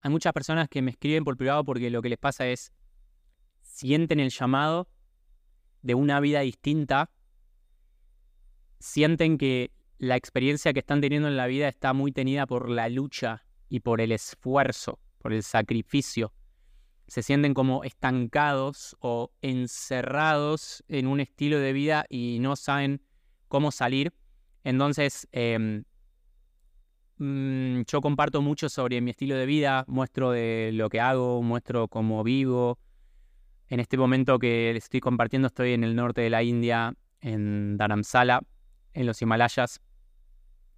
hay muchas personas que me escriben por privado porque lo que les pasa es, sienten el llamado de una vida distinta, sienten que la experiencia que están teniendo en la vida está muy tenida por la lucha y por el esfuerzo, por el sacrificio. Se sienten como estancados o encerrados en un estilo de vida y no saben cómo salir. Entonces, em, mm, yo comparto mucho sobre mi estilo de vida, muestro de lo que hago, muestro cómo vivo. En este momento que les estoy compartiendo estoy en el norte de la India, en Dharamsala, en los Himalayas.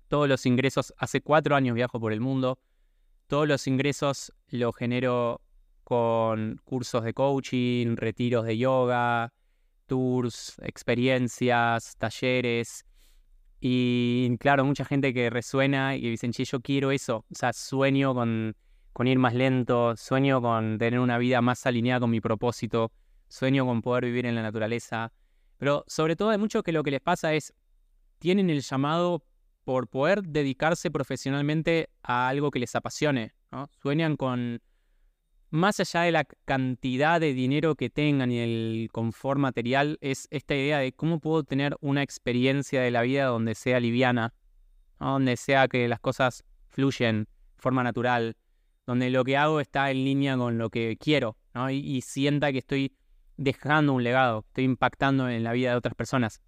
Todos los ingresos, hace cuatro años viajo por el mundo, todos los ingresos los genero con cursos de coaching, retiros de yoga, tours, experiencias, talleres. Y claro, mucha gente que resuena y dicen, che, yo quiero eso. O sea, sueño con, con ir más lento, sueño con tener una vida más alineada con mi propósito, sueño con poder vivir en la naturaleza. Pero sobre todo hay mucho que lo que les pasa es, tienen el llamado por poder dedicarse profesionalmente a algo que les apasione. Sueñan con, más allá de la cantidad de dinero que tengan y el confort material, es esta idea de cómo puedo tener una experiencia de la vida donde sea liviana, donde sea que las cosas fluyen de forma natural, donde lo que hago está en línea con lo que quiero y, y sienta que estoy dejando un legado, estoy impactando en la vida de otras personas.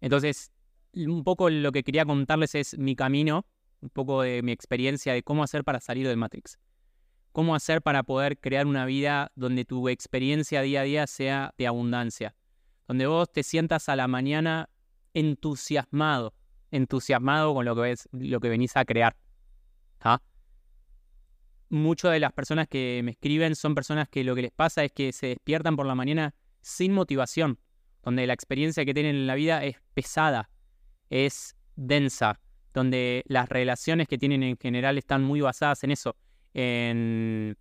Entonces, un poco lo que quería contarles es mi camino, un poco de mi experiencia de cómo hacer para salir del Matrix. Cómo hacer para poder crear una vida donde tu experiencia día a día sea de abundancia. Donde vos te sientas a la mañana entusiasmado, entusiasmado con lo que, ves, lo que venís a crear. Muchas de las personas que me escriben son personas que lo que les pasa es que se despiertan por la mañana sin motivación, donde la experiencia que tienen en la vida es pesada, es densa, donde las relaciones que tienen en general están muy basadas en eso, en,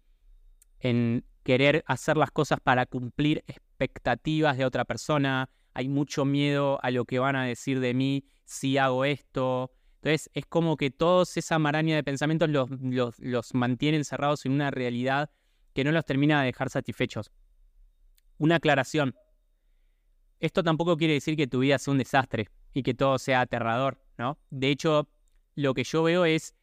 querer hacer las cosas para cumplir expectativas de otra persona, hay mucho miedo a lo que van a decir de mí si hago esto. Entonces es como que toda esa maraña de pensamientos los, los, los cerrados en una realidad que no los termina de dejar satisfechos. Una aclaración. Esto tampoco quiere decir que tu vida sea un desastre y que todo sea aterrador, ¿no? De hecho, lo que yo veo es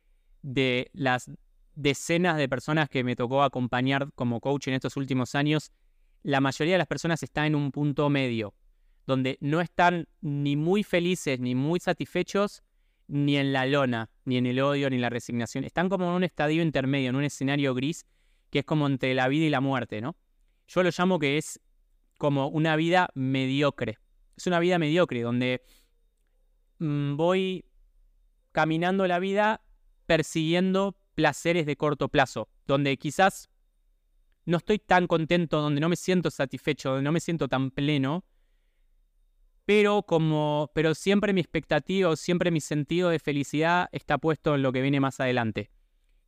de las decenas de personas que me tocó acompañar como coach en estos últimos años, la mayoría de las personas están en un punto medio, donde no están ni muy felices ni muy satisfechos, ni en la lona, ni en el odio, ni en la resignación. Están como en un estadio intermedio, en un escenario gris, que es como entre la vida y la muerte, ¿no? Yo lo llamo que es como una vida mediocre. Es una vida mediocre, donde Mm, voy caminando la vida persiguiendo placeres de corto plazo, donde quizás no estoy tan contento, donde no me siento satisfecho, donde no me siento tan pleno, pero como pero siempre mi expectativa siempre mi sentido de felicidad está puesto en lo que viene más adelante.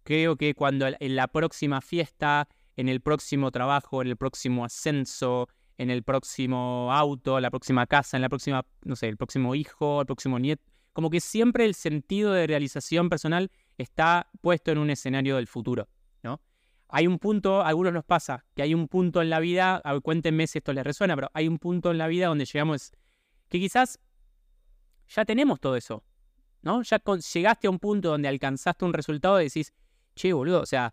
Creo que cuando en la próxima fiesta, en el próximo trabajo, en el próximo ascenso, en el próximo auto, la próxima casa, en la próxima, no sé, el próximo hijo, el próximo nieto. Como que siempre el sentido de realización personal está puesto en un escenario del futuro, ¿no? Hay un punto, a algunos nos pasa, que hay un punto en la vida, cuéntenme si esto les resuena, pero hay un punto en la vida donde llegamos, que quizás ya tenemos todo eso, ¿no? Ya llegaste a un punto donde alcanzaste un resultado y decís, che, boludo, o sea,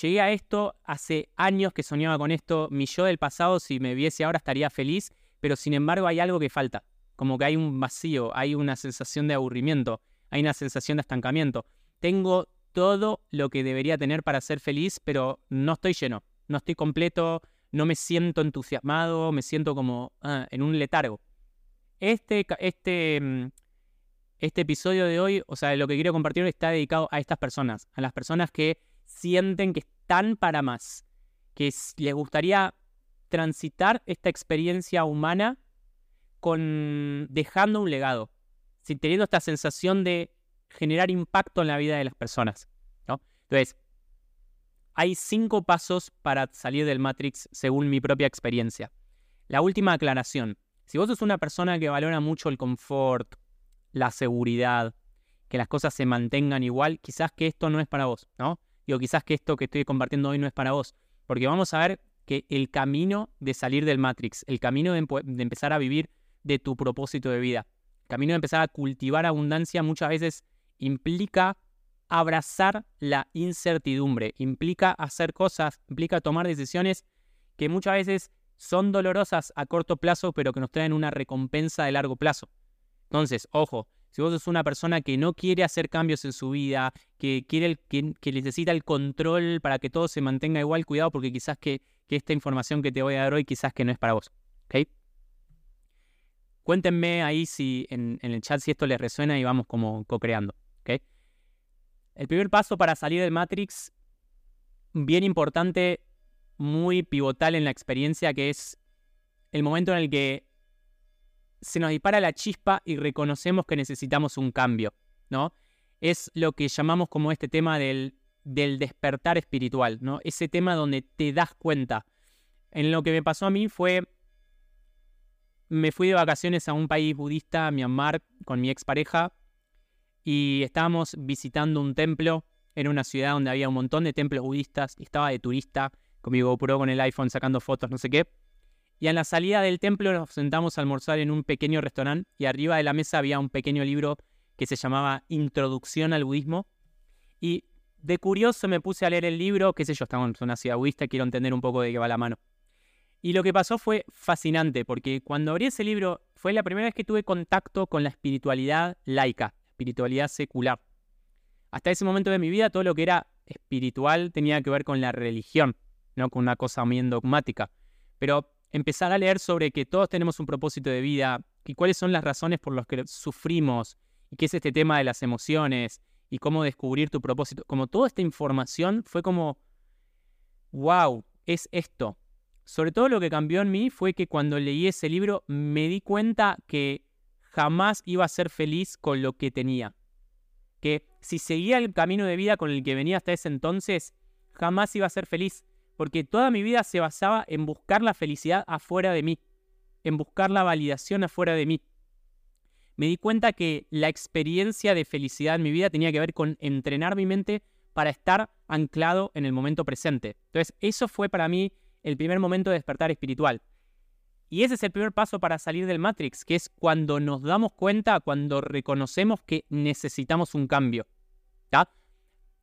llegué a esto hace años que soñaba con esto, mi yo del pasado si me viese ahora estaría feliz, pero sin embargo hay algo que falta, como que hay un vacío, hay una sensación de aburrimiento, hay una sensación de estancamiento. Tengo todo lo que debería tener para ser feliz, pero no estoy lleno, no estoy completo, no me siento entusiasmado, me siento como ah, en un letargo. Este, este, mm, este episodio de hoy, o sea, lo que quiero compartir está dedicado a estas personas, a las personas que sienten que están para más, que les gustaría transitar esta experiencia humana con dejando un legado, teniendo esta sensación de generar impacto en la vida de las personas. ¿no? Entonces, hay cinco pasos para salir del Matrix según mi propia experiencia. La última aclaración. Si vos sos una persona que valora mucho el confort, la seguridad, que las cosas se mantengan igual, quizás que esto no es para vos, ¿no? Digo, quizás que esto que estoy compartiendo hoy no es para vos, porque vamos a ver que el camino de salir del Matrix, el camino de, empezar a vivir de tu propósito de vida, camino de empezar a cultivar abundancia muchas veces implica abrazar la incertidumbre, implica hacer cosas, implica tomar decisiones que muchas veces son dolorosas a corto plazo, pero que nos traen una recompensa de largo plazo. Entonces, ojo, si vos sos una persona que no quiere hacer cambios en su vida, que, quiere que, necesita el control para que todo se mantenga igual, cuidado porque quizás que, esta información que te voy a dar hoy quizás que no es para vos. ¿Ok? Cuéntenme ahí si en, el chat si esto les resuena y vamos como co-creando. El primer paso para salir del Matrix, bien importante, muy pivotal en la experiencia, que es el momento en el que se nos dispara la chispa y reconocemos que necesitamos un cambio, ¿no? Es lo que llamamos como este tema del, del despertar espiritual, ¿no? Ese tema donde te das cuenta. En lo que me pasó a mí fue, me fui de vacaciones a un país budista, Myanmar, con mi expareja, y estábamos visitando un templo en una ciudad donde había un montón de templos budistas, y estaba de turista, con mi GoPro, con el iPhone, sacando fotos, no sé qué. Y en la salida del templo nos sentamos a almorzar en un pequeño restaurante y arriba de la mesa había un pequeño libro que se llamaba Introducción al Budismo. Y de curioso me puse a leer el libro, qué sé yo, estamos en una ciudad budista, quiero entender un poco de qué va la mano. Y lo que pasó fue fascinante, porque cuando abrí ese libro fue la primera vez que tuve contacto con la espiritualidad laica, espiritualidad secular. Hasta ese momento de mi vida todo lo que era espiritual tenía que ver con la religión, no con una cosa bien dogmática. Pero empezar a leer sobre que todos tenemos un propósito de vida y cuáles son las razones por las que sufrimos y qué es este tema de las emociones y cómo descubrir tu propósito. Como toda esta información fue como, wow, es esto. Sobre todo lo que cambió en mí fue que cuando leí ese libro me di cuenta que jamás iba a ser feliz con lo que tenía. Que si seguía el camino de vida con el que venía hasta ese entonces, jamás iba a ser feliz porque toda mi vida se basaba en buscar la felicidad afuera de mí, en buscar la validación afuera de mí. Me di cuenta que la experiencia de felicidad en mi vida tenía que ver con entrenar mi mente para estar anclado en el momento presente. Entonces, eso fue para mí el primer momento de despertar espiritual. Y ese es el primer paso para salir del Matrix, que es cuando nos damos cuenta, cuando reconocemos que necesitamos un cambio.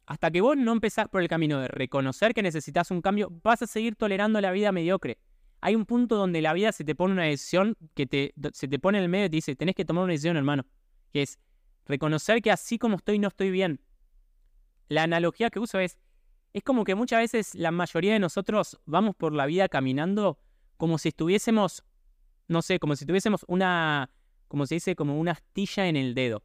Hasta que vos no empezás por el camino de reconocer que necesitas un cambio, vas a seguir tolerando la vida mediocre. Hay un punto donde la vida se te pone una decisión que te, se te pone en el medio y te dice, tenés que tomar una decisión, hermano. Que es reconocer que así como estoy no estoy bien. La analogía que uso es, es como que muchas veces la mayoría de nosotros vamos por la vida caminando como si estuviésemos, no sé, como si tuviésemos una, como se dice, como una astilla en el dedo.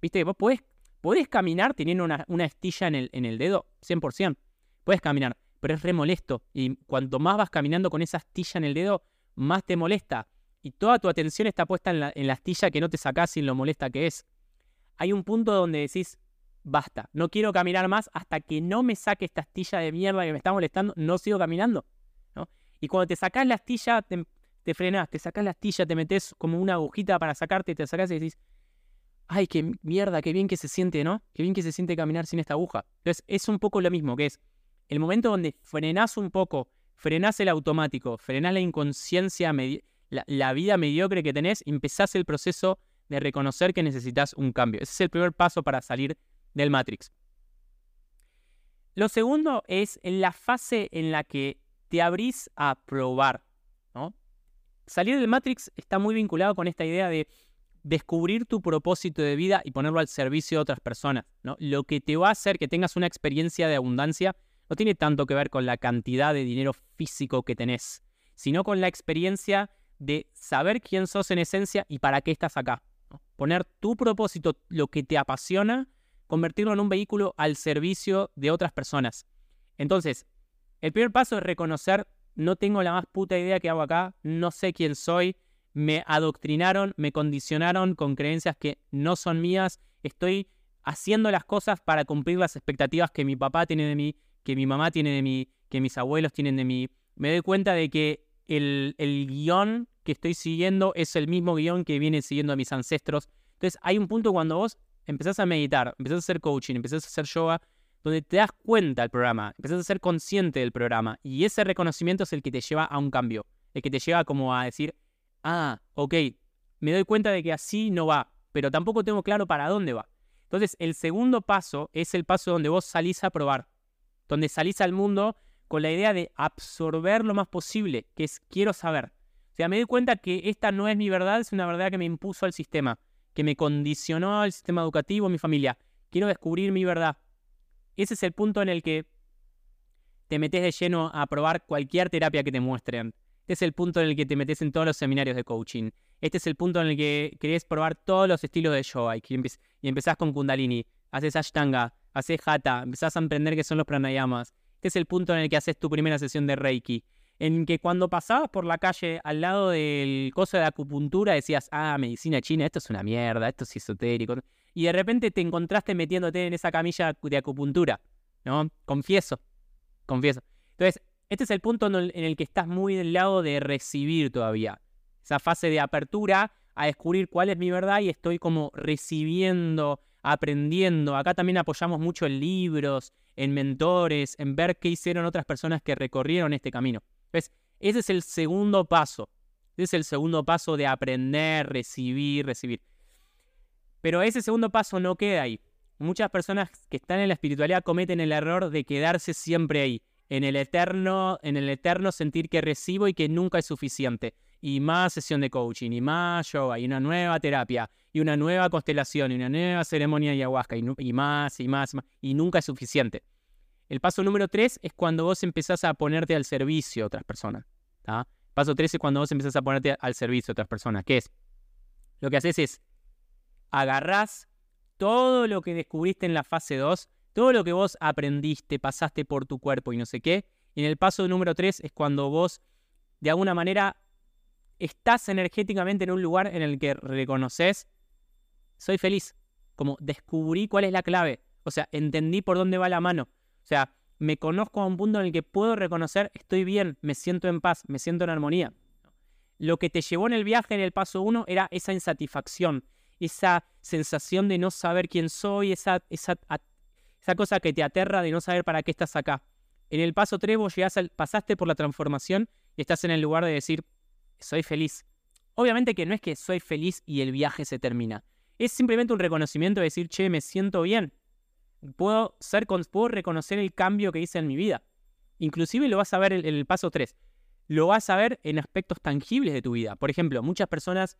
¿Viste? Vos podés caminar teniendo una, estilla en el, dedo, 100%. Puedes caminar, pero es re molesto. Y cuanto más vas caminando con esa astilla en el dedo, más te molesta. Y toda tu atención está puesta en la, en la astilla que no te sacás sin lo molesta que es. Hay un punto donde decís, basta, no quiero caminar más hasta que no me saque esta astilla de mierda que me está molestando, no sigo caminando. ¿no? Y cuando te sacás la astilla, te, te frenás, te sacás la astilla, te metes como una agujita para sacarte, te sacás y decís, ay, qué mierda, qué bien que se siente, ¿no? Qué bien que se siente caminar sin esta aguja. Entonces, es un poco lo mismo, que es el momento donde frenás un poco, frenás el automático, frenás la inconsciencia, la, vida mediocre que tenés, empezás el proceso de reconocer que necesitas un cambio. Ese es el primer paso para salir del Matrix. Lo segundo es en la fase en la que te abrís a probar, ¿no? Salir del Matrix está muy vinculado con esta idea de descubrir tu propósito de vida y ponerlo al servicio de otras personas. ¿no? Lo que te va a hacer que tengas una experiencia de abundancia no tiene tanto que ver con la cantidad de dinero físico que tenés, sino con la experiencia de saber quién sos en esencia y para qué estás acá. Poner tu propósito, lo que te apasiona, convertirlo en un vehículo al servicio de otras personas. Entonces, el primer paso es reconocer, no tengo la más puta idea que hago acá, no sé quién soy, me adoctrinaron, me condicionaron con creencias que no son mías, estoy haciendo las cosas para cumplir las expectativas que mi papá tiene de mí, que mi mamá tiene de mí, que mis abuelos tienen de mí. Me doy cuenta de que el, el guion que estoy siguiendo es el mismo guion que viene siguiendo a mis ancestros. Entonces hay un punto cuando vos empezás a meditar, empezás a hacer coaching, empezás a hacer yoga, donde te das cuenta del programa, empezás a ser consciente del programa y ese reconocimiento es el que te lleva a un cambio, el que te lleva como a decir, ah, ok, me doy cuenta de que así no va, pero tampoco tengo claro para dónde va. Entonces, el segundo paso es el paso donde vos salís a probar, donde salís al mundo con la idea de absorber lo más posible, que es quiero saber. O sea, me doy cuenta que esta no es mi verdad, es una verdad que me impuso el sistema, que me condicionó el sistema educativo, mi familia. Quiero descubrir mi verdad. Ese es el punto en el que te metes de lleno a probar cualquier terapia que te muestren. Este es el punto en el que te metes en todos los seminarios de coaching. Este es el punto en el que querés probar todos los estilos de yoga y, y empezás con Kundalini, haces Ashtanga, haces Hatha, empezás a emprender qué son los pranayamas. Este es el punto en el que haces tu primera sesión de Reiki. En que cuando pasabas por la calle al lado del coso de acupuntura decías, ah, medicina china, esto es una mierda, esto es esotérico. Y de repente te encontraste metiéndote en esa camilla de acupuntura, ¿no? Confieso, confieso. Entonces, este es el punto en el que estás muy del lado de recibir todavía. Esa fase de apertura a descubrir cuál es mi verdad y estoy como recibiendo, aprendiendo. Acá también apoyamos mucho en libros, en mentores, en ver qué hicieron otras personas que recorrieron este camino. Ese es el segundo paso. Ese es el segundo paso de aprender, recibir, recibir. Pero ese segundo paso no queda ahí. Muchas personas que están en la espiritualidad cometen el error de quedarse siempre ahí en el eterno, en el eterno sentir que recibo y que nunca es suficiente. Y más sesión de coaching, y más yoga, y una nueva terapia, y una nueva constelación, y una nueva ceremonia de ayahuasca, y, y más, y más, y nunca es suficiente. El paso número tres es cuando vos empezás a ponerte al servicio de otras personas. Paso tres es cuando vos empezás a ponerte al servicio de otras personas. ¿Qué es? Lo que haces es agarrás todo lo que descubriste en la fase 2 todo lo que vos aprendiste, pasaste por tu cuerpo y no sé qué. Y en el paso número 3 es cuando vos, de alguna manera, estás energéticamente en un lugar en el que reconoces, soy feliz. Como descubrí cuál es la clave. O sea, entendí por dónde va la mano. O sea, me conozco a un punto en el que puedo reconocer, estoy bien, me siento en paz, me siento en armonía. Lo que te llevó en el viaje en el paso 1 era esa insatisfacción, esa sensación de no saber quién soy, esa, esa esa cosa que te aterra de no saber para qué estás acá. En el paso 3 vos pasaste por la transformación y estás en el lugar de decir, soy feliz. Obviamente que no es que soy feliz y el viaje se termina. Es simplemente un reconocimiento de decir, che, me siento bien. Puedo, ser, puedo reconocer el cambio que hice en mi vida. Inclusive lo vas a ver en el paso 3. Lo vas a ver en aspectos tangibles de tu vida. Por ejemplo, muchas personas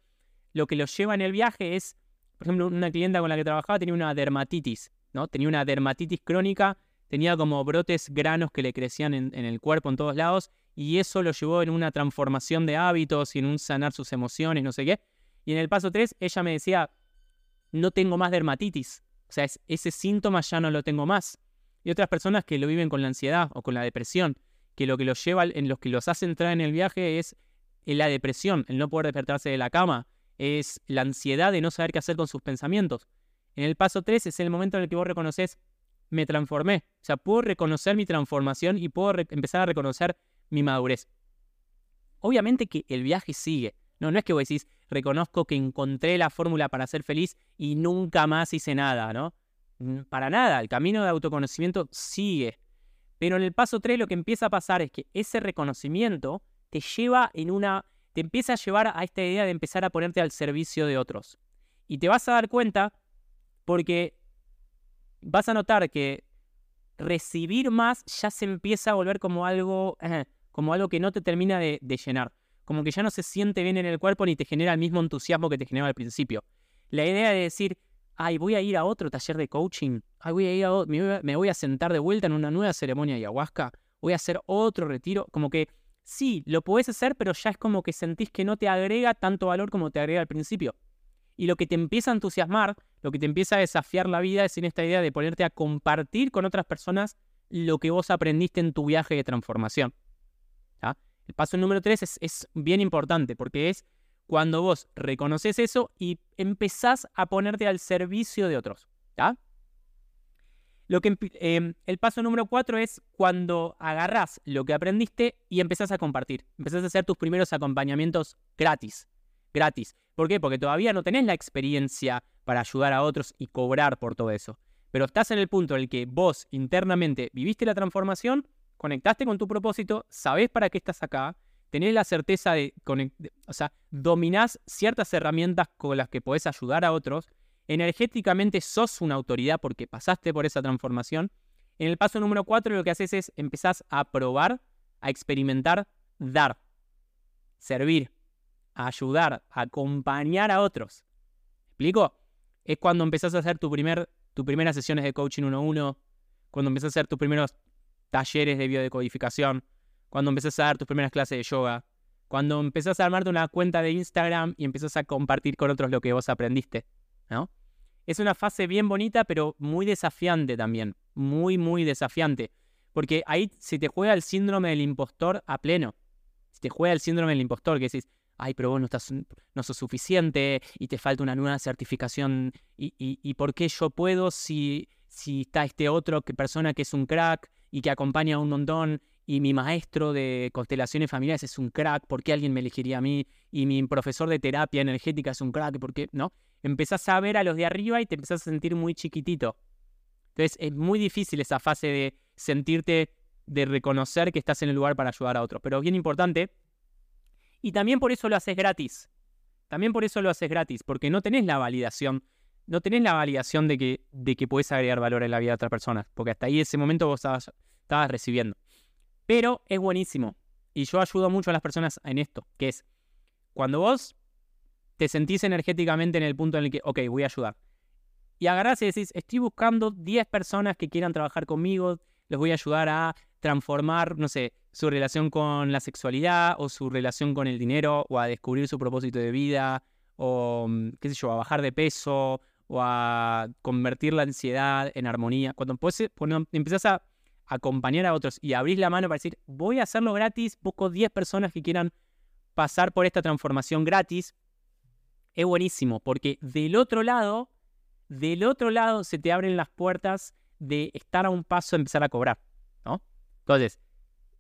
lo que los lleva en el viaje es, por ejemplo, una clienta con la que trabajaba tenía una dermatitis. Tenía una dermatitis crónica, tenía como brotes granos que le crecían en, el cuerpo en todos lados, y eso lo llevó en una transformación de hábitos y en un sanar sus emociones, no sé qué. Y en el paso 3, ella me decía, no tengo más dermatitis. O sea, ese síntoma ya no lo tengo más. Y otras personas que lo viven con la ansiedad o con la depresión, que lo que los lleva, en los que los hace entrar en el viaje es la depresión, el no poder despertarse de la cama, es la ansiedad de no saber qué hacer con sus pensamientos. En el paso 3 es el momento en el que vos reconoces, me transformé. O sea, puedo reconocer mi transformación y puedo empezar a reconocer mi madurez. Obviamente que el viaje sigue. No, no es que vos decís, reconozco que encontré la fórmula para ser feliz y nunca más hice nada, ¿no? Mm, para nada, el camino de autoconocimiento sigue. Pero en el paso 3 lo que empieza a pasar es que ese reconocimiento te lleva en una. te empieza a llevar a esta idea de empezar a ponerte al servicio de otros. Y te vas a dar cuenta porque vas a notar que recibir más ya se empieza a volver como algo, como algo que no te termina de, llenar. Como que ya no se siente bien en el cuerpo ni te genera el mismo entusiasmo que te generaba al principio. La idea de decir, ay, voy a ir a otro taller de coaching, ay, voy a ir a me, me voy a sentar de vuelta en una nueva ceremonia de ayahuasca, voy a hacer otro retiro, como que sí, lo puedes hacer, pero ya es como que sentís que no te agrega tanto valor como te agrega al principio. Y lo que te empieza a entusiasmar, lo que te empieza a desafiar la vida es en esta idea de ponerte a compartir con otras personas lo que vos aprendiste en tu viaje de transformación. El paso número tres es, bien importante porque es cuando vos reconoces eso y empezás a ponerte al servicio de otros. Lo que, em, el paso número cuatro es cuando agarrás lo que aprendiste y empezás a compartir. Empezás a hacer tus primeros acompañamientos gratis. Gratis. ¿Por qué? Porque todavía no tenés la experiencia para ayudar a otros y cobrar por todo eso. Pero estás en el punto en el que vos internamente viviste la transformación, conectaste con tu propósito, sabés para qué estás acá, tenés la certeza de, o sea, dominás ciertas herramientas con las que podés ayudar a otros, energéticamente sos una autoridad porque pasaste por esa transformación. En el paso número 4 lo que haces es empezás a probar, a experimentar, dar, servir, ayudar, acompañar a otros. ¿Explico? Es cuando empezás a hacer tu, primer, primeras sesiones de coaching 1-1, cuando empezás a hacer tus primeros talleres de biodecodificación, cuando empezás a dar tus primeras clases de yoga, cuando empezás a armarte una cuenta de Instagram y empezás a compartir con otros lo que vos aprendiste, ¿no? Es una fase bien bonita, pero muy desafiante también, muy, muy desafiante, porque ahí se te juega el síndrome del impostor a pleno, se te juega el síndrome del impostor, que decís, ay, pero vos no, estás, no sos suficiente y te falta una nueva certificación, y, y, por qué yo puedo si, si está este otro que persona que es un crack y que acompaña a un montón y mi maestro de constelaciones familiares es un crack, ¿por qué alguien me elegiría a mí? Y mi profesor de terapia energética es un crack, ¿por qué? ¿No? Empezás a ver a los de arriba y te empezás a sentir muy chiquitito. Entonces es muy difícil esa fase de sentirte, de reconocer que estás en el lugar para ayudar a otros. Pero bien importante. Y también por eso lo haces gratis. También por eso lo haces gratis, porque no tenés la validación, no tenés la validación de que, de que puedes agregar valor en la vida de otra persona, porque hasta ahí ese momento vos estabas recibiendo. Pero es buenísimo. Y yo ayudo mucho a las personas en esto, que es cuando vos te sentís energéticamente en el punto en el que, ok, voy a ayudar. Y agarrás y decís, estoy buscando 10 personas que quieran trabajar conmigo, les voy a ayudar a transformar, no sé, su relación con la sexualidad o su relación con el dinero o a descubrir su propósito de vida o, mm, qué sé yo, a bajar de peso o a convertir la ansiedad en armonía. Cuando, cuando empezás a acompañar a otros y abrís la mano para decir, voy a hacerlo gratis, busco 10 personas que quieran pasar por esta transformación gratis, es buenísimo, porque del otro lado, del otro lado se te abren las puertas de estar a un paso de empezar a cobrar, ¿no? Entonces,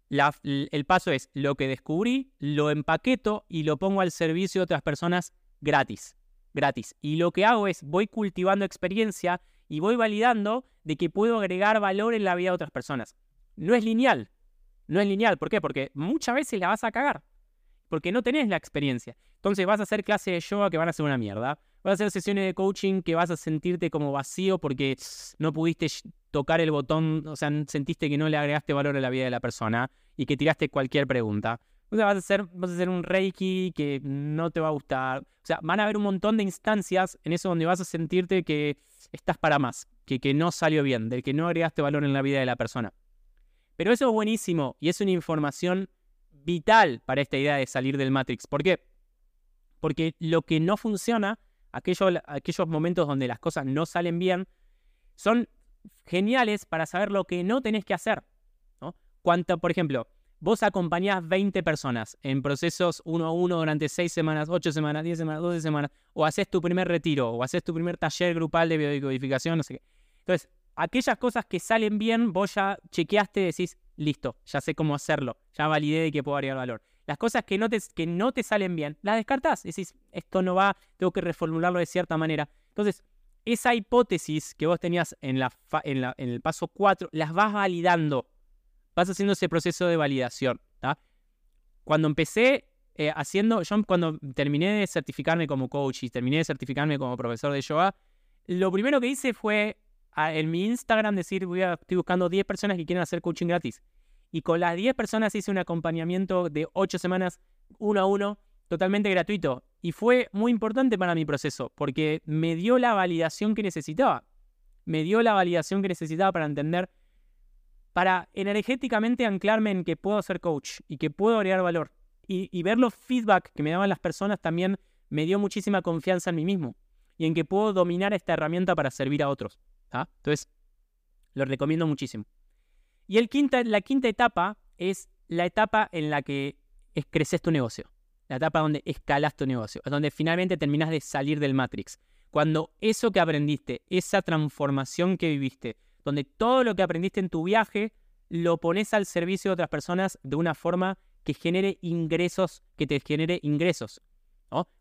el paso es lo que descubrí, lo empaqueto y lo pongo al servicio de otras personas gratis, gratis. Y lo que hago es, voy cultivando experiencia y voy validando de que puedo agregar valor en la vida de otras personas. No es lineal. No es lineal. ¿Por qué? Porque muchas veces la vas a cagar. Porque no tenés la experiencia. Entonces vas a hacer clases de yoga que van a ser una mierda. Vas a hacer sesiones de coaching que vas a sentirte como vacío porque no pudiste tocar el botón, o sea, sentiste que no le agregaste valor a la vida de la persona y que tiraste cualquier pregunta. O sea, vas a hacer, vas a un reiki que no te va a gustar. O sea, van a haber un montón de instancias en eso donde vas a sentirte que estás para más, que, que no salió bien, del que no agregaste valor en la vida de la persona. Pero eso es buenísimo y es una información vital para esta idea de salir del Matrix. ¿Por qué? Porque lo que no funciona, aquellos, aquellos momentos donde las cosas no salen bien, son geniales para saber lo que no tenés que hacer. ¿no? Cuanto, por ejemplo, vos acompañás 20 personas en procesos uno a uno durante 6 semanas, 8 semanas, 10 semanas, 12 semanas, o haces tu primer retiro, o haces tu primer taller grupal de biodecodificación, no sé qué. Entonces, aquellas cosas que salen bien, vos ya chequeaste y decís, listo, ya sé cómo hacerlo, ya validé de que puedo agregar valor. Las cosas que no te, que no te salen bien, las descartás, decís, esto no va, tengo que reformularlo de cierta manera. Entonces, esa hipótesis que vos tenías en, la, en, la, en el paso 4, las vas validando vas haciendo ese proceso de validación. Cuando empecé eh, haciendo, yo cuando terminé de certificarme como coach y terminé de certificarme como profesor de yoga, lo primero que hice fue en mi Instagram decir, voy a, estoy buscando 10 personas que quieren hacer coaching gratis. Y con las 10 personas hice un acompañamiento de 8 semanas, uno a uno, totalmente gratuito. Y fue muy importante para mi proceso, porque me dio la validación que necesitaba. Me dio la validación que necesitaba para entender para energéticamente anclarme en que puedo ser coach y que puedo agregar valor. Y, ver los feedback que me daban las personas también me dio muchísima confianza en mí mismo y en que puedo dominar esta herramienta para servir a otros. Entonces, lo recomiendo muchísimo. Y el quinta, la quinta etapa es la etapa en la que creces tu negocio. La etapa donde escalas tu negocio. Es donde finalmente terminas de salir del Matrix. Cuando eso que aprendiste, esa transformación que viviste, donde todo lo que aprendiste en tu viaje lo pones al servicio de otras personas de una forma que genere ingresos, que te genere ingresos.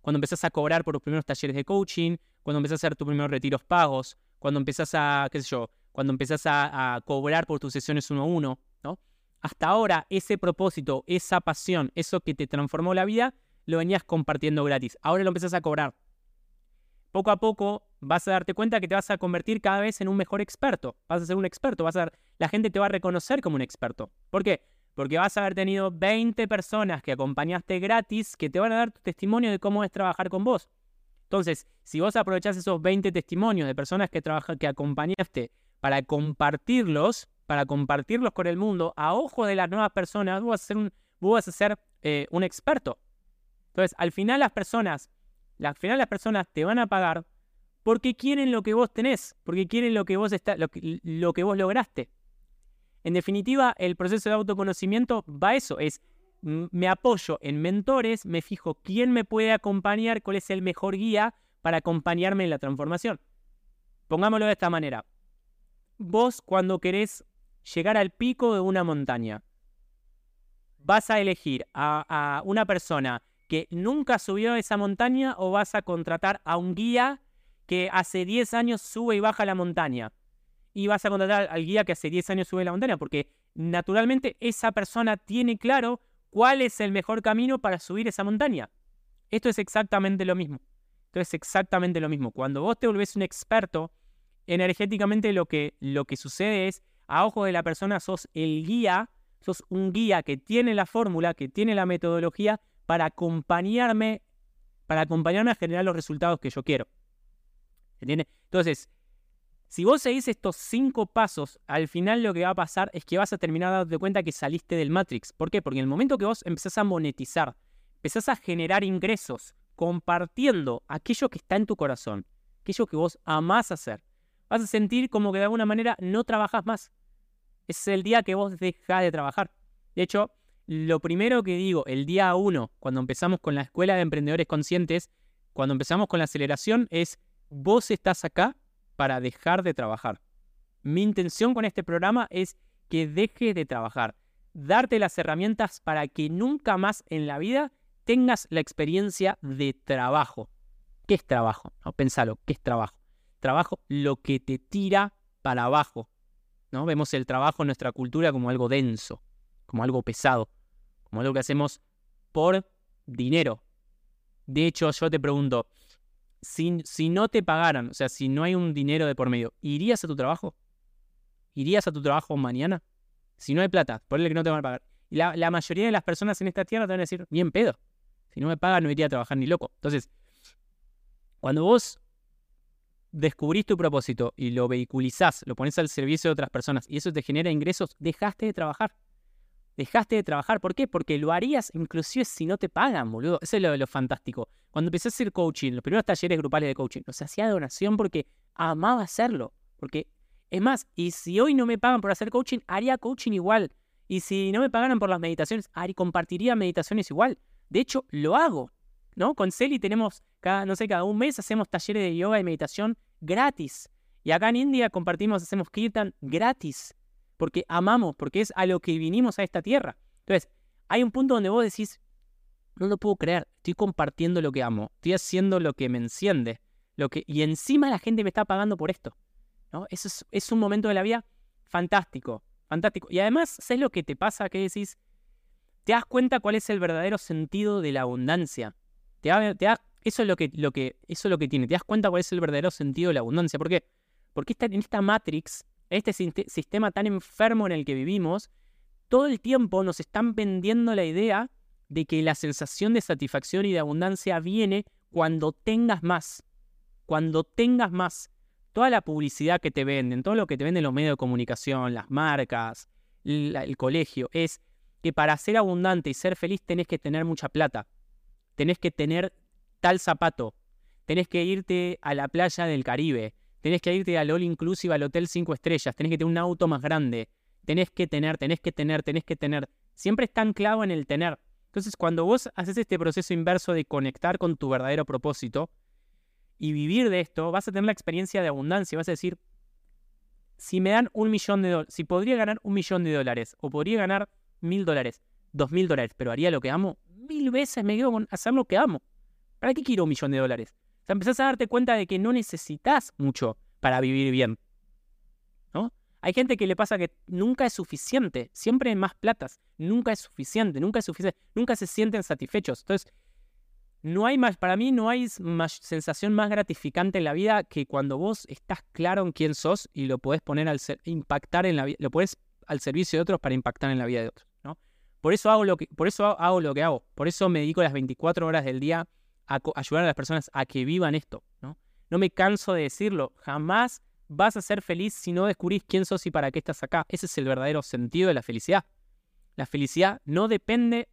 Cuando empezás a cobrar por los primeros talleres de coaching, cuando empezás a hacer tus primeros retiros pagos, cuando empezás a, qué sé yo, cuando empezás a, a cobrar por tus sesiones uno a uno, ¿no? Hasta ahora, ese propósito, esa pasión, eso que te transformó la vida, lo venías compartiendo gratis. Ahora lo empezás a cobrar. Poco a poco vas a darte cuenta que te vas a convertir cada vez en un mejor experto. Vas a ser un experto, vas a la gente te va a reconocer como un experto. ¿Por qué? Porque vas a haber tenido 20 personas que acompañaste gratis que te van a dar tu testimonio de cómo es trabajar con vos. Entonces, si vos aprovechás esos 20 testimonios de personas que, que acompañaste para compartirlos, para compartirlos con el mundo, a ojo de las nuevas personas, vos vas a ser ser, eh, un experto. Entonces, al final las personas, al final las personas te van a pagar porque quieren lo que vos tenés, porque quieren lo que vos, está, lo que vos lograste. En definitiva, el proceso de autoconocimiento va a eso, es me apoyo en mentores, me fijo quién me puede acompañar, cuál es el mejor guía para acompañarme en la transformación. Pongámoslo de esta manera. Vos cuando querés llegar al pico de una montaña, vas a elegir a, a una persona que nunca subió esa montaña o vas a contratar a un guía que hace 10 años sube y baja la montaña. Y vas a contratar al guía que hace 10 años sube la montaña, porque naturalmente esa persona tiene claro cuál es el mejor camino para subir esa montaña. Esto es exactamente lo mismo. Esto es exactamente lo mismo. Cuando vos te volvés un experto, energéticamente lo que, lo que sucede es, a ojo de la persona, sos el guía, sos un guía que tiene la fórmula, que tiene la metodología para acompañarme, para acompañarme a generar los resultados que yo quiero. ¿Entiendes? Entonces, si vos seguís estos cinco pasos, al final lo que va a pasar es que vas a terminar dándote cuenta que saliste del Matrix. ¿Por qué? Porque en el momento que vos empezás a monetizar, empezás a generar ingresos compartiendo aquello que está en tu corazón, aquello que vos amás hacer, vas a sentir como que de alguna manera no trabajas más. Es el día que vos dejás de trabajar. De hecho, lo primero que digo el día uno, cuando empezamos con la Escuela de Emprendedores Conscientes, cuando empezamos con la aceleración, es vos estás acá para dejar de trabajar. Mi intención con este programa es que dejes de trabajar, darte las herramientas para que nunca más en la vida tengas la experiencia de trabajo. ¿Qué es trabajo? No, pensalo, ¿qué es trabajo? Trabajo, lo que te tira para abajo. ¿no? Vemos el trabajo en nuestra cultura como algo denso, como algo pesado, como algo que hacemos por dinero. De hecho, yo te pregunto, si, no te pagaran, o sea, si no hay un dinero de por medio, ¿irías a tu trabajo? ¿Irías a tu trabajo mañana? Si no hay plata, ponle que no te van a pagar. Y la, mayoría de las personas en esta tierra te van a decir, bien pedo. Si no me pagan, no iría a trabajar ni loco. Entonces, cuando vos descubrís tu propósito y lo vehiculizás, lo pones al servicio de otras personas y eso te genera ingresos, dejaste de trabajar dejaste de trabajar. ¿Por qué? Porque lo harías inclusive si no te pagan, boludo. Eso es lo, fantástico. Cuando empecé a hacer coaching, los primeros talleres grupales de coaching, los hacía de donación porque amaba hacerlo. Porque, es más, y si hoy no me pagan por hacer coaching, haría coaching igual. Y si no me pagaran por las meditaciones, compartiría meditaciones igual. De hecho, lo hago. ¿no? Con Celi tenemos, cada, no sé, cada un mes hacemos talleres de yoga y meditación gratis. Y acá en India compartimos, hacemos kirtan gratis porque amamos, porque es a lo que vinimos a esta tierra. Entonces, hay un punto donde vos decís, no lo puedo creer, estoy compartiendo lo que amo, estoy haciendo lo que me enciende, lo que, y encima la gente me está pagando por esto. ¿no? Eso es, un momento de la vida fantástico, fantástico. Y además, ¿sabes lo que te pasa? Que decís, te das cuenta cuál es el verdadero sentido de la abundancia. Te, eso, es lo que, lo que, eso es lo que tiene, te das cuenta cuál es el verdadero sentido de la abundancia. ¿Por qué? Porque en esta Matrix este sistema tan enfermo en el que vivimos, todo el tiempo nos están vendiendo la idea de que la sensación de satisfacción y de abundancia viene cuando tengas más. Cuando tengas más. Toda la publicidad que te venden, todo lo que te venden los medios de comunicación, las marcas, el, colegio, es que para ser abundante y ser feliz tenés que tener mucha plata. Tenés que tener tal zapato. Tenés que irte a la playa del Caribe tenés que irte al All Inclusive, al Hotel 5 Estrellas, tenés que tener un auto más grande, tenés que tener, tenés que tener, tenés que tener. Siempre está anclado en el tener. Entonces, cuando vos haces este proceso inverso de conectar con tu verdadero propósito y vivir de esto, vas a tener la experiencia de abundancia. Vas a decir, si me dan un millón de dólares, si podría ganar un millón de dólares, o podría ganar mil dólares, dos mil dólares, pero haría lo que amo, mil veces me quedo con hacer lo que amo. ¿Para qué quiero un millón de dólares? Sea, empezás a darte cuenta de que no necesitas mucho para vivir bien. ¿No? Hay gente que le pasa que nunca es suficiente, siempre hay más platas, nunca es suficiente, nunca es suficiente, nunca se sienten satisfechos. Entonces, no hay más, para mí no hay más sensación más gratificante en la vida que cuando vos estás claro en quién sos y lo podés poner al impactar en la vida, lo podés al servicio de otros para impactar en la vida de otros, ¿no? Por eso hago lo que, por eso hago lo que hago, por eso me dedico las 24 horas del día a ayudar a las personas a que vivan esto, ¿no? No me canso de decirlo, jamás vas a ser feliz si no descubrís quién sos y para qué estás acá. Ese es el verdadero sentido de la felicidad. La felicidad no depende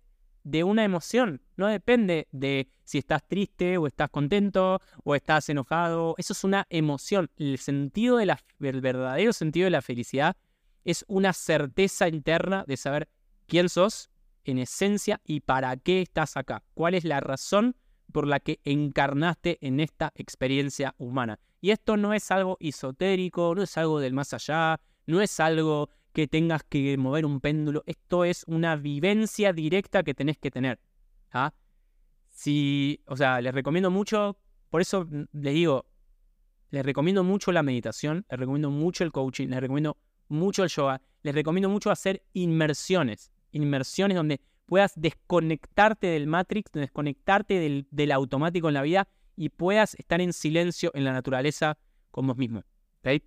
de una emoción. No depende de si estás triste o estás contento o estás enojado. Eso es una emoción. El sentido el verdadero sentido de la felicidad es una certeza interna de saber quién sos en esencia y para qué estás acá. ¿Cuál es la razón por la que encarnaste en esta experiencia humana? Y esto no es algo esotérico, no es algo del más allá, no es algo que tengas que mover un péndulo. Esto es una vivencia directa que tenés que tener. ¿ah? Si, o sea, les recomiendo mucho, por eso les digo, les recomiendo mucho la meditación, les recomiendo mucho el coaching, les recomiendo mucho el yoga, les recomiendo mucho hacer inmersiones, inmersiones donde puedas desconectarte del Matrix, desconectarte del, del automático en la vida y puedas estar en silencio en la naturaleza con vos mismo. ¿okay?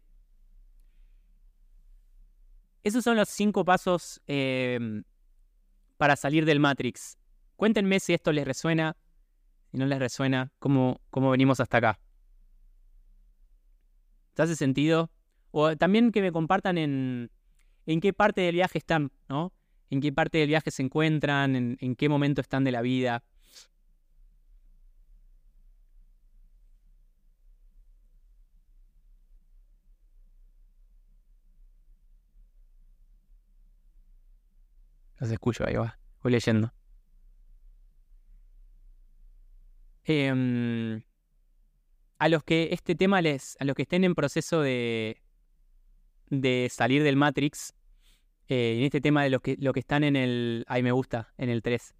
Esos son los cinco pasos em, para salir del Matrix. Cuéntenme si esto les resuena, si no les resuena, cómo, cómo venimos hasta acá. ¿Te hace sentido? O también que me compartan en, en qué parte del viaje están, ¿no? En qué parte del viaje se encuentran, en, qué momento están de la vida. Los escucho, ahí va. Voy leyendo. Em, a los que este tema les. A los que estén en proceso de. de salir del Matrix. Eh, en este tema de los que, los que están en el. Ay, me gusta, en el 3.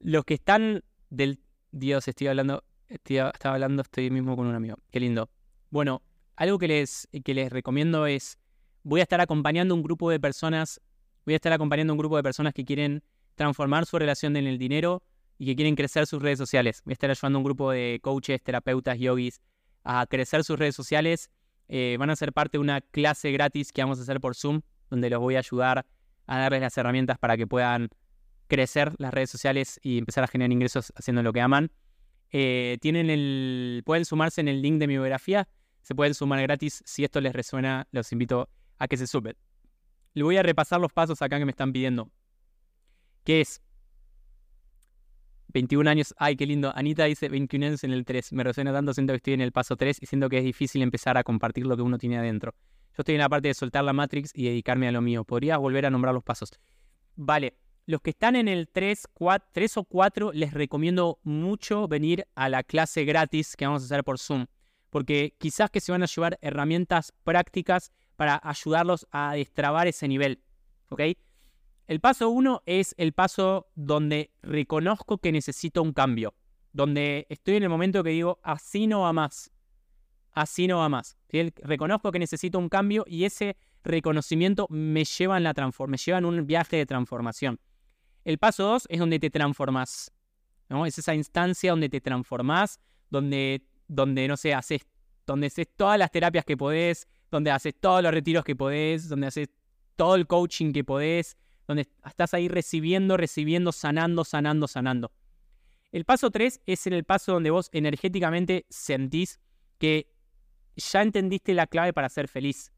Los que están del. Dios, estoy hablando. estaba hablando, estoy mismo con un amigo. Qué lindo. Bueno, algo que les, que les recomiendo es. Voy a estar acompañando un grupo de personas Voy a estar acompañando un grupo de personas que quieren transformar su relación en el dinero y que quieren crecer sus redes sociales. Voy a estar ayudando a un grupo de coaches, terapeutas, yogis a crecer sus redes sociales. Eh, van a ser parte de una clase gratis que vamos a hacer por Zoom, donde los voy a ayudar a darles las herramientas para que puedan crecer las redes sociales y empezar a generar ingresos haciendo lo que aman. Eh, tienen el, pueden sumarse en el link de mi biografía. Se pueden sumar gratis. Si esto les resuena, los invito a que se suben. Le voy a repasar los pasos acá que me están pidiendo. ¿Qué es? 21 años, ay, qué lindo. Anita dice 21 años en el 3. Me resuena tanto, siento que estoy en el paso 3 y siento que es difícil empezar a compartir lo que uno tiene adentro. Yo estoy en la parte de soltar la Matrix y dedicarme a lo mío. ¿Podrías volver a nombrar los pasos? Vale, los que están en el 3, 4, 3 o 4, les recomiendo mucho venir a la clase gratis que vamos a hacer por Zoom. Porque quizás que se van a llevar herramientas prácticas para ayudarlos a destrabar ese nivel. ¿Ok? El paso uno es el paso donde reconozco que necesito un cambio. Donde estoy en el momento que digo, así no va más. Así no va más. Reconozco que necesito un cambio y ese reconocimiento me lleva en, la me lleva en un viaje de transformación. El paso dos es donde te transformas. ¿no? Es esa instancia donde te transformas, donde, donde no sé, haces, donde haces todas las terapias que podés, donde haces todos los retiros que podés, donde haces todo el coaching que podés, donde estás ahí recibiendo, recibiendo, sanando, sanando, sanando. El paso 3 es en el paso donde vos energéticamente sentís que ya entendiste la clave para ser feliz,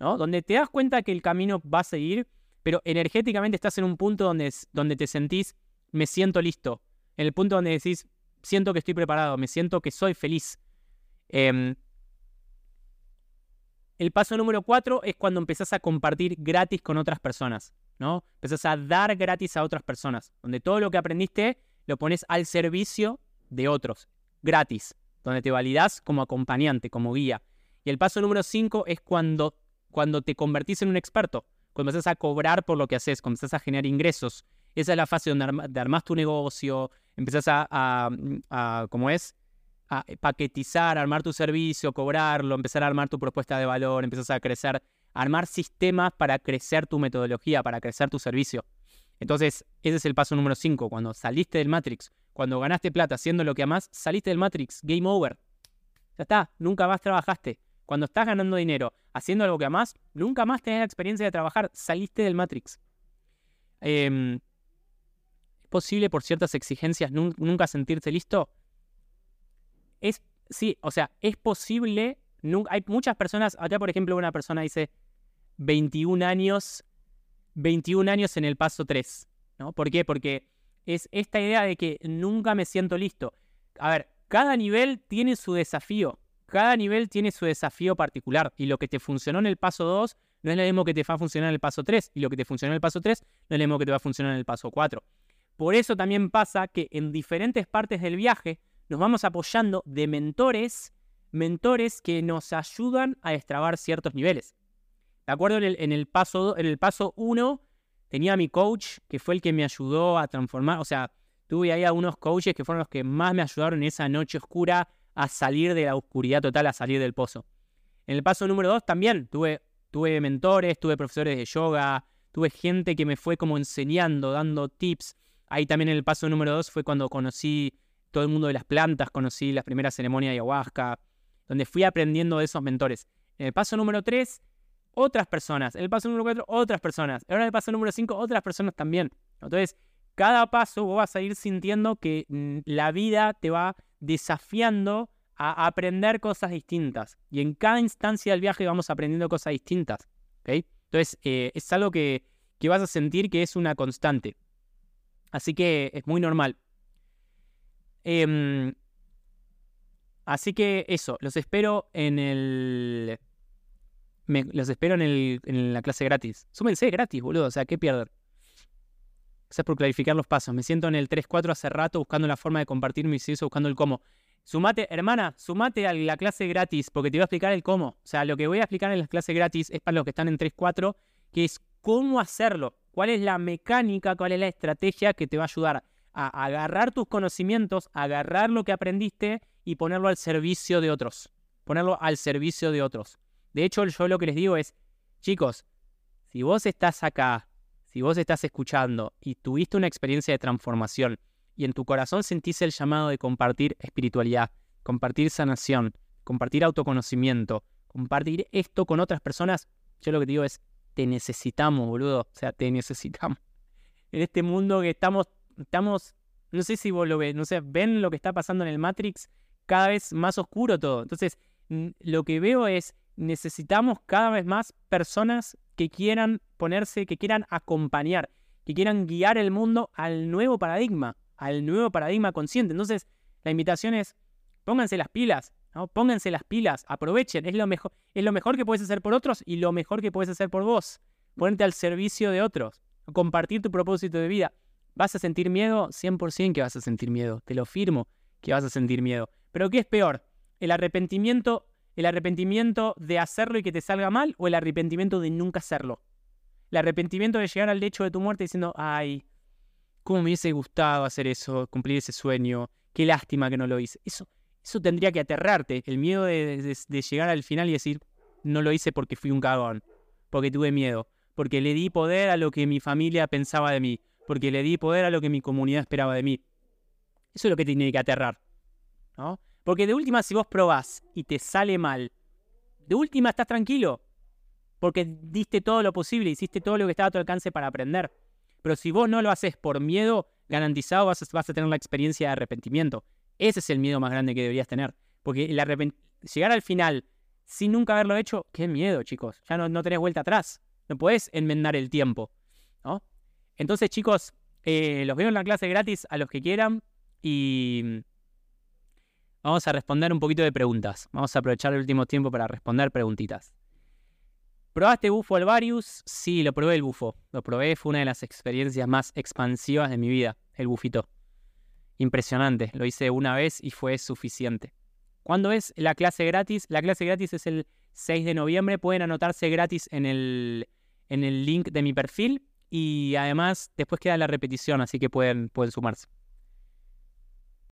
¿no? Donde te das cuenta que el camino va a seguir, pero energéticamente estás en un punto donde, donde te sentís, me siento listo, en el punto donde decís, siento que estoy preparado, me siento que soy feliz. Eh, el paso número cuatro es cuando empezás a compartir gratis con otras personas, ¿no? Empezás a dar gratis a otras personas, donde todo lo que aprendiste lo pones al servicio de otros, gratis, donde te validás como acompañante, como guía. Y el paso número cinco es cuando, cuando te convertís en un experto, cuando empezás a cobrar por lo que haces, cuando empezás a generar ingresos. Esa es la fase donde, armas tu negocio, empezás a, a, a ¿cómo es? A paquetizar, armar tu servicio, cobrarlo, empezar a armar tu propuesta de valor, empezás a crecer, armar sistemas para crecer tu metodología, para crecer tu servicio. Entonces, ese es el paso número 5. Cuando saliste del Matrix, cuando ganaste plata haciendo lo que amás, saliste del Matrix, game over. Ya está, nunca más trabajaste. Cuando estás ganando dinero haciendo algo que amás, nunca más tenés la experiencia de trabajar, saliste del Matrix. Em, ¿Es posible por ciertas exigencias nunca sentirse listo? Es, sí, o sea, es posible. hay muchas personas, acá por ejemplo una persona dice 21 años 21 años en el paso 3. ¿no? ¿Por qué? Porque es esta idea de que nunca me siento listo. A ver, cada nivel tiene su desafío. Cada nivel tiene su desafío particular. Y lo que te funcionó en el paso 2 no es lo mismo que te va a funcionar en el paso 3. Y lo que te funcionó en el paso 3 no es lo mismo que te va a funcionar en el paso 4. Por eso también pasa que en diferentes partes del viaje nos vamos apoyando de mentores, mentores que nos ayudan a destrabar ciertos niveles. De acuerdo en el, en el paso 1 tenía a mi coach, que fue el que me ayudó a transformar, o sea, tuve ahí a unos coaches que fueron los que más me ayudaron en esa noche oscura a salir de la oscuridad total, a salir del pozo. En el paso número 2 también tuve, tuve mentores, tuve profesores de yoga, tuve gente que me fue como enseñando, dando tips. Ahí también en el paso número 2 fue cuando conocí todo el mundo de las plantas, conocí las primeras ceremonias de ayahuasca, donde fui aprendiendo de esos mentores. En el paso número 3 otras personas. En el paso número 4, otras personas. Ahora en el paso número 5, otras personas también. Entonces, cada paso vos vas a ir sintiendo que mm, la vida te va desafiando a aprender cosas distintas. Y en cada instancia del viaje vamos aprendiendo cosas distintas. Entonces, eh, es algo que, que vas a sentir que es una constante. Así que es muy normal. Em, así que eso, los espero en el los espero en, la clase gratis. Súmense gratis, boludo. O sea, ¿qué pierden? Gracias por clarificar los pasos. Me siento en el 3-4 hace rato buscando la forma de compartir mis servicio, buscando el cómo. Sumate, hermana, sumate a la clase gratis porque te voy a explicar el cómo. O sea, lo que voy a explicar en la clase gratis es para los que están en 3-4, que es cómo hacerlo. ¿Cuál es la mecánica, cuál es la estrategia que te va a ayudar a agarrar tus conocimientos, agarrar lo que aprendiste y ponerlo al servicio de otros? Ponerlo al servicio de otros. De hecho, yo lo que les digo es, chicos, si vos estás acá, si vos estás escuchando y tuviste una experiencia de transformación y en tu corazón sentís el llamado de compartir espiritualidad, compartir sanación, compartir autoconocimiento, compartir esto con otras personas, yo lo que digo es, te necesitamos, boludo. O sea, te necesitamos. En este mundo que estamos, estamos, no sé si vos lo ves, no sé, ven lo que está pasando en el Matrix, cada vez más oscuro todo. Entonces, lo que veo es necesitamos cada vez más personas que quieran ponerse, que quieran acompañar, que quieran guiar el mundo al nuevo paradigma, al nuevo paradigma consciente. Entonces, la invitación es, pónganse las pilas, ¿no? pónganse las pilas, aprovechen, es lo, mejor, es lo mejor que puedes hacer por otros y lo mejor que puedes hacer por vos. Ponerte al servicio de otros, compartir tu propósito de vida. ¿Vas a sentir miedo? 100% que vas a sentir miedo, te lo firmo que vas a sentir miedo. Pero ¿qué es peor? ¿El arrepentimiento ¿El arrepentimiento de hacerlo y que te salga mal o el arrepentimiento de nunca hacerlo? El arrepentimiento de llegar al lecho de tu muerte diciendo, ay, cómo me hubiese gustado hacer eso, cumplir ese sueño, qué lástima que no lo hice. Eso, eso tendría que aterrarte, el miedo de, llegar al final y decir, no lo hice porque fui un cagón, porque tuve miedo, porque le di poder a lo que mi familia pensaba de mí, porque le di poder a lo que mi comunidad esperaba de mí. Eso es lo que tiene que aterrar. ¿no? Porque de última, si vos probás y te sale mal, de última estás tranquilo. Porque diste todo lo posible, hiciste todo lo que estaba a tu alcance para aprender. Pero si vos no lo haces por miedo, garantizado vas a, tener la experiencia de arrepentimiento. Ese es el miedo más grande que deberías tener. Porque llegar al final sin nunca haberlo hecho, qué miedo, chicos. Ya no, no tenés vuelta atrás. No podés enmendar el tiempo. ¿no? Entonces, chicos, eh, los veo en la clase gratis a los que quieran. Y Vamos a responder un poquito de preguntas. Vamos a aprovechar el último tiempo para responder preguntitas. ¿Probaste bufo Alvarius? Sí, lo probé el bufo. Lo probé, fue una de las experiencias más expansivas de mi vida, el bufito. Impresionante, lo hice una vez y fue suficiente. ¿Cuándo es la clase gratis? La clase gratis es el 6 de noviembre. Pueden anotarse gratis en el, en el link de mi perfil y además después queda la repetición, así que pueden, pueden sumarse.